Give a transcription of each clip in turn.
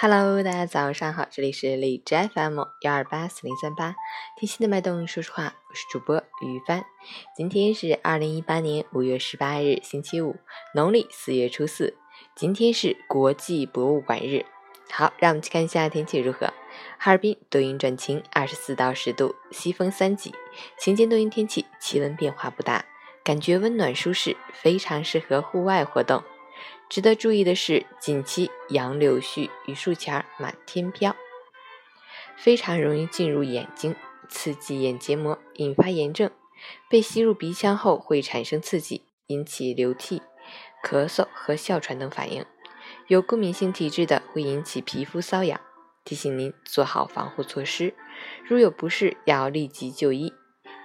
Hello，大家早上好，这里是荔枝 FM 幺二八四零三八，听心的脉动，说实话，我是主播于帆。今天是二零一八年五月十八日，星期五，农历四月初四。今天是国际博物馆日。好，让我们去看一下天气如何。哈尔滨多云转晴，二十四到十度，西风三级，晴间多云天气，气温变化不大，感觉温暖舒适，非常适合户外活动。值得注意的是，近期杨柳絮与树钱满天飘，非常容易进入眼睛，刺激眼结膜，引发炎症。被吸入鼻腔后会产生刺激，引起流涕、咳嗽和哮喘等反应。有过敏性体质的会引起皮肤瘙痒。提醒您做好防护措施，如有不适要立即就医。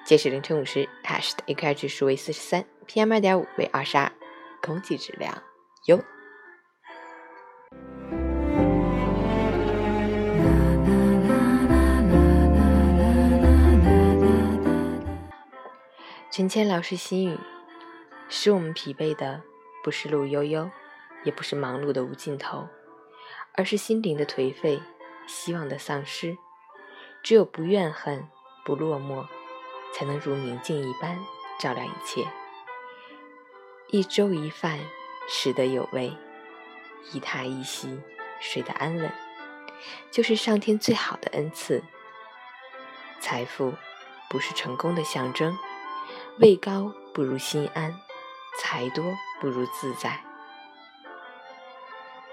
截止凌晨五时，Hash 的 AQI 指数为四十三，PM 二点五为二十二，空气质量。有。陈谦老师心语：使我们疲惫的不是路悠悠，也不是忙碌的无尽头，而是心灵的颓废、希望的丧失。只有不怨恨、不落寞，才能如明镜一般照亮一切。一粥一饭。食得有味，一榻一席睡得安稳，就是上天最好的恩赐。财富不是成功的象征，位高不如心安，财多不如自在。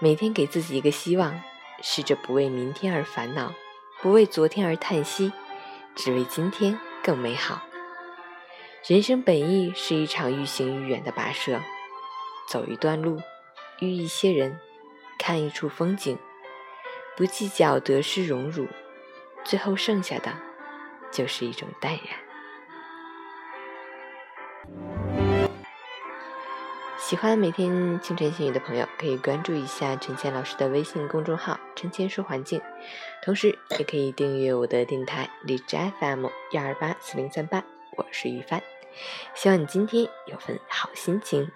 每天给自己一个希望，试着不为明天而烦恼，不为昨天而叹息，只为今天更美好。人生本意是一场愈行愈远的跋涉。走一段路，遇一些人，看一处风景，不计较得失荣辱，最后剩下的就是一种淡然。喜欢每天清晨心语的朋友，可以关注一下陈倩老师的微信公众号“陈倩说环境”，同时也可以订阅我的电台荔枝 FM 幺二八四零三八，我是于帆。希望你今天有份好心情。